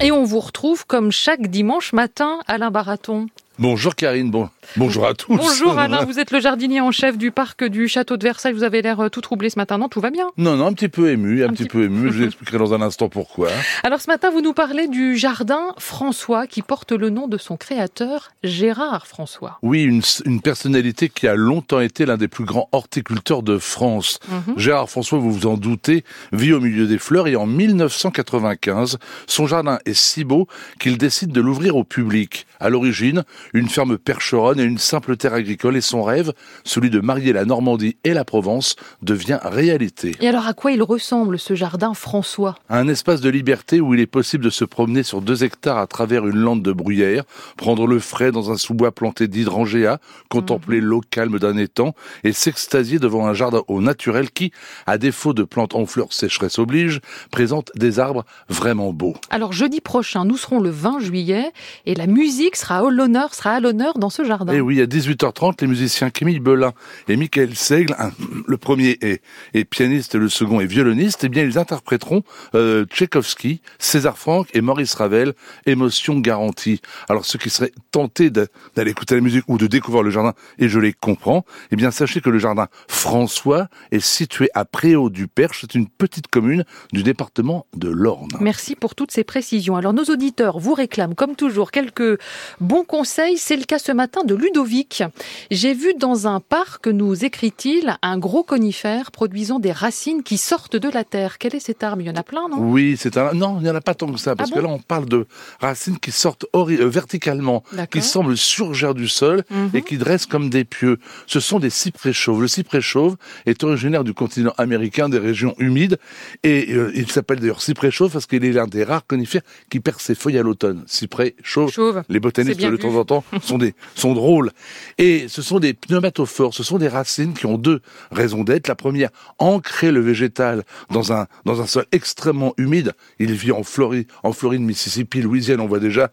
Et on vous retrouve comme chaque dimanche matin, Alain Baraton. Bonjour Karine, bon, bonjour à tous. Bonjour Alain, vous êtes le jardinier en chef du parc du château de Versailles. Vous avez l'air euh, tout troublé ce matin, non Tout va bien Non, non, un petit peu ému, un, petit, peu ému. Je vous expliquerai dans un instant pourquoi. Alors ce matin, vous nous parlez du jardin François qui porte le nom de son créateur, Gérard François. Oui, une, une personnalité qui a longtemps été l'un des plus grands horticulteurs de France. Mhm. Gérard François, vous vous en doutez, vit au milieu des fleurs et en 1995, son jardin est si beau qu'il décide de l'ouvrir au public. À l'origine, une ferme percheronne et une simple terre agricole et son rêve, celui de marier la Normandie et la Provence, devient réalité. Et alors à quoi il ressemble ce jardin François? Un espace de liberté où il est possible de se promener sur deux hectares à travers une lande de bruyère, prendre le frais dans un sous-bois planté d'hydrangea, contempler l'eau calme d'un étang et s'extasier devant un jardin au naturel qui, à défaut de plantes en fleurs sécheresse oblige, présente des arbres vraiment beaux. Alors jeudi prochain, nous serons le 20 juillet et la musique sera à l'honneur, sera à l'honneur dans ce jardin. Et Eh oui, à 18h30, les musiciens Camille Belin et Michael Seigle, un- le premier est, pianiste le second est violoniste, eh bien ils interpréteront euh, Tchaïkovski, César Franck et Maurice Ravel, Émotion garantie. Alors ceux qui seraient tentés d'aller écouter la musique ou de découvrir le jardin, et je les comprends, eh bien sachez que le jardin François est situé à Préau du Perche, c'est une petite commune du département de l'Orne. Merci pour toutes ces précisions. Alors nos auditeurs vous réclament comme toujours quelques bons conseils. C'est le cas ce matin de Ludovic. J'ai vu dans un parc, nous écrit-il, un gros conifère produisant des racines qui sortent de la terre. Quel est cet arbre Il y en a plein, non? Oui, c'est un. Non, il n'y en a pas tant que ça, parce Ah que là, on parle de racines qui sortent euh, verticalement, qui semblent surgir du sol Mhm. et qui dressent comme des pieux. Ce sont des cyprès chauves. Le cyprès chauve est originaire du continent américain, des régions humides, et euh, il s'appelle d'ailleurs cyprès chauve parce qu'il est l'un des rares conifères qui perd ses feuilles à l'automne. Cyprès chauve. Chauve. Les botanistes, de temps en temps, sont des sont drôles. Et ce sont des pneumatophores. Ce sont des racines qui ont deux raisons d'être. La première, ancrer le végétal dans un dans un sol extrêmement humide. Il vit en Floride, en Floride, Mississippi, Louisiane. On voit déjà.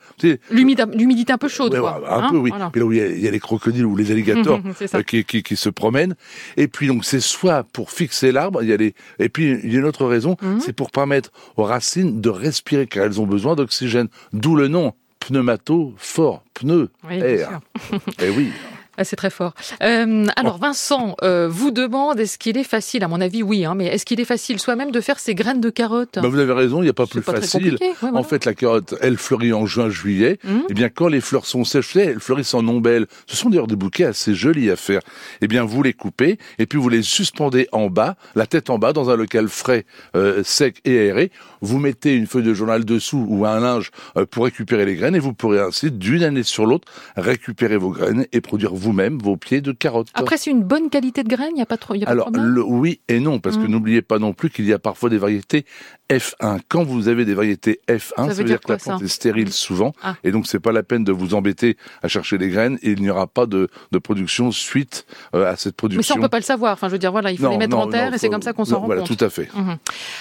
L'humidité un peu chaude, ouais, quoi. ouais, un Hein peu, oui. Voilà. Puis là où il y, a, il y a les crocodiles ou les alligators euh, qui, qui, qui se promènent. Et puis donc c'est soit pour fixer l'arbre, il y a les. Et puis il y a une autre raison, Mhm. c'est pour permettre aux racines de respirer car elles ont besoin d'oxygène. D'où le nom pneumato-fort, pneu, Oui, air. sûr. Eh oui. Ah, c'est très fort. Euh, alors Vincent euh, vous demande est-ce qu'il est facile, à mon avis oui, hein, mais est-ce qu'il est facile soi-même de faire ses graines de carottes? Bah, vous avez raison, il n'y a pas plus pas facile. compliqué, ouais, voilà. En fait, la carotte, elle fleurit en juin, juillet. Mhm. Eh bien, quand les fleurs sont sèches, vous elles fleurissent en ombelles. Ce sont d'ailleurs des bouquets assez jolis à faire. Eh bien, vous les coupez et puis vous les suspendez en bas, la tête en bas, dans un local frais, euh, sec et aéré. Vous mettez une feuille de journal dessous ou un linge pour récupérer les graines et vous pourrez ainsi, d'une année sur l'autre, récupérer vos graines et produire vous-même vos pieds de carottes. Après c'est une bonne qualité de graines, il y a pas trop, il y a pas de Alors, problème le oui et non, parce que Mhm. n'oubliez pas non plus qu'il y a parfois des variétés F1. Quand vous avez des variétés F1, ça, veut veut dire dire que la quoi, plante ça est stérile souvent, Ah. et donc c'est pas la peine de vous embêter à chercher les graines, et il n'y aura pas de, de production suite euh, à cette production. Mais ça on peut pas le savoir. Enfin je veux dire voilà, il faut Non, les mettre non, en terre non, et c'est comme ça qu'on s'en rend Voilà, compte. tout à fait. Mhm.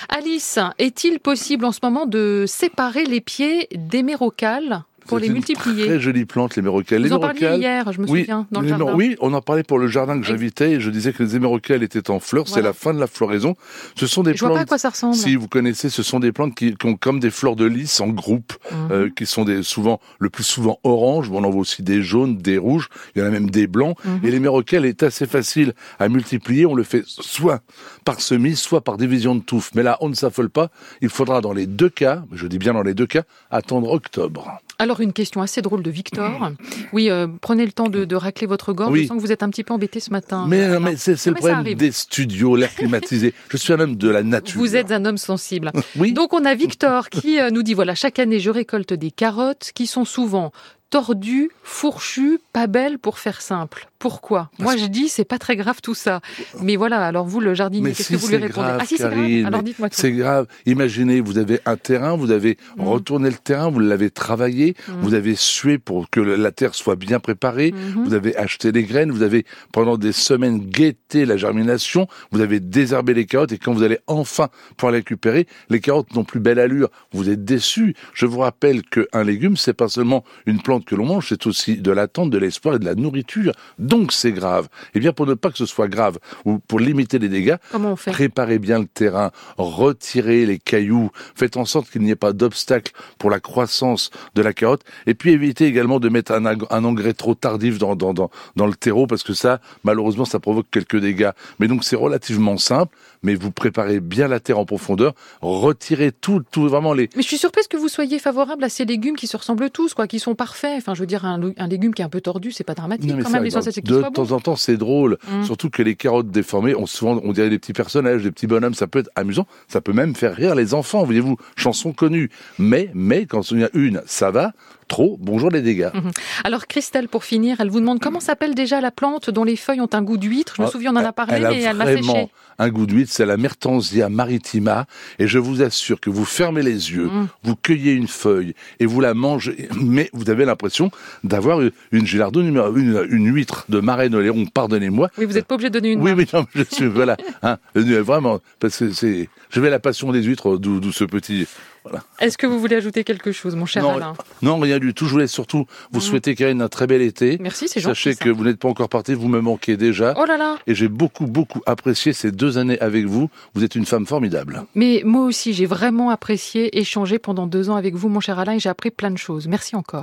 Alice, est-il possible en ce moment de séparer les pieds d'hémérocales pour C'est les une multiplier Très jolie plante, l'hémérocale. Vous en parliez hier, je me oui, souviens, dans le les hémé- jardin. oui, on en parlait pour le jardin que j'invitais et je disais que les hémérocales étaient en fleurs. C'est la fin de la floraison. Ce sont des Je vois pas à plantes. quoi ça ressemble. Si vous connaissez, ce sont des plantes qui, qui ont comme des fleurs de lys en groupe, Mhm. euh, qui sont des, souvent, le plus souvent orange. On en voit aussi des jaunes, des rouges. Il y en a même des blancs. Mhm. Et l'hémérocale est assez facile à multiplier. On le fait soit par semis, soit par division de touffe. Mais là, on ne s'affole pas. Il faudra dans les deux cas, je dis bien dans les deux cas, attendre octobre. Alors une question assez drôle de Victor. Oui, euh, prenez le temps de, de racler votre gorge. Oui. Je sens que vous êtes un petit peu embêté ce matin. Mais, Euh, mais c'est le problème arrive. des studios, l'air climatisé. je suis un homme de la nature. Vous êtes un homme sensible. Oui. Donc on a Victor qui euh, nous dit voilà chaque année je récolte des carottes qui sont souvent tordues, fourchues, pas belles pour faire simple. Pourquoi? Moi je dis c'est pas très grave tout ça. Mais voilà alors vous le jardinier qu'est-ce si que vous lui répondez? grave, Ah si c'est grave. Alors dites-moi tout. C'est grave. Imaginez, vous avez un terrain, vous avez Mhm. retourné le terrain, vous l'avez travaillé, Mhm. vous avez sué pour que la terre soit bien préparée, Mhm. vous avez acheté les graines, vous avez pendant des semaines guetté la germination, vous avez désherbé les carottes et quand vous allez enfin pouvoir les récupérer, les carottes n'ont plus belle allure. Vous êtes déçu. Je vous rappelle qu'un légume, c'est pas seulement une plante que l'on mange, c'est aussi de l'attente, de l'espoir et de la nourriture. Donc, donc c'est grave. Et bien pour ne pas que ce soit grave ou pour limiter les dégâts, on fait préparez bien le terrain, retirez les cailloux, faites en sorte qu'il n'y ait pas d'obstacle pour la croissance de la carotte, et puis évitez également de mettre un, engrais trop tardif dans, dans, dans, dans le terreau, parce que ça, malheureusement, ça provoque quelques dégâts. Mais donc c'est relativement simple, mais vous préparez bien la terre en profondeur, retirez tout, tout vraiment les... Mais je suis surprise que vous soyez favorable à ces légumes qui se ressemblent tous, quoi, qui sont parfaits. Enfin, je veux dire, un, légume qui est un peu tordu, c'est pas dramatique Non, quand même. C'est de soit bon. temps en temps, c'est drôle. Mm. Surtout que les carottes déformées, on souvent, on dirait des petits personnages, des petits bonhommes. Ça peut être amusant. Ça peut même faire rire les enfants. Voyez-vous, chanson connue. Mais, mais quand il y a une, ça va. Trop, bonjour les dégâts. Alors, Christelle, pour finir, elle vous demande comment s'appelle déjà la plante dont les feuilles ont un goût d'huître? Je me Ah, souviens, on en a parlé, elle a mais elle m'a séché. un goût d'huître, c'est la Mertensia maritima, et je vous assure que vous fermez les yeux, Mm. vous cueillez une feuille et vous la mangez, mais vous avez l'impression d'avoir une gilardone, une, une huître de marraine Oléron, pardonnez-moi. Oui, vous n'êtes pas obligé de donner une Oui, oui, non, je suis, voilà, hein, vraiment, parce que c'est, je vais la passion des huîtres, d'où, ce petit, voilà. Est-ce que vous voulez ajouter quelque chose, mon cher Non, Alain Non, rien du tout, je voulais surtout vous Mm. souhaiter, Karine, un très bel été. Merci, c'est gentil. Sachez ça. que vous n'êtes pas encore parti, vous me manquez déjà. Oh là là Et j'ai beaucoup, beaucoup apprécié ces deux années avec vous. Vous êtes une femme formidable. Mais moi aussi, j'ai vraiment apprécié échanger pendant deux ans avec vous, mon cher Alain, et j'ai appris plein de choses. Merci encore.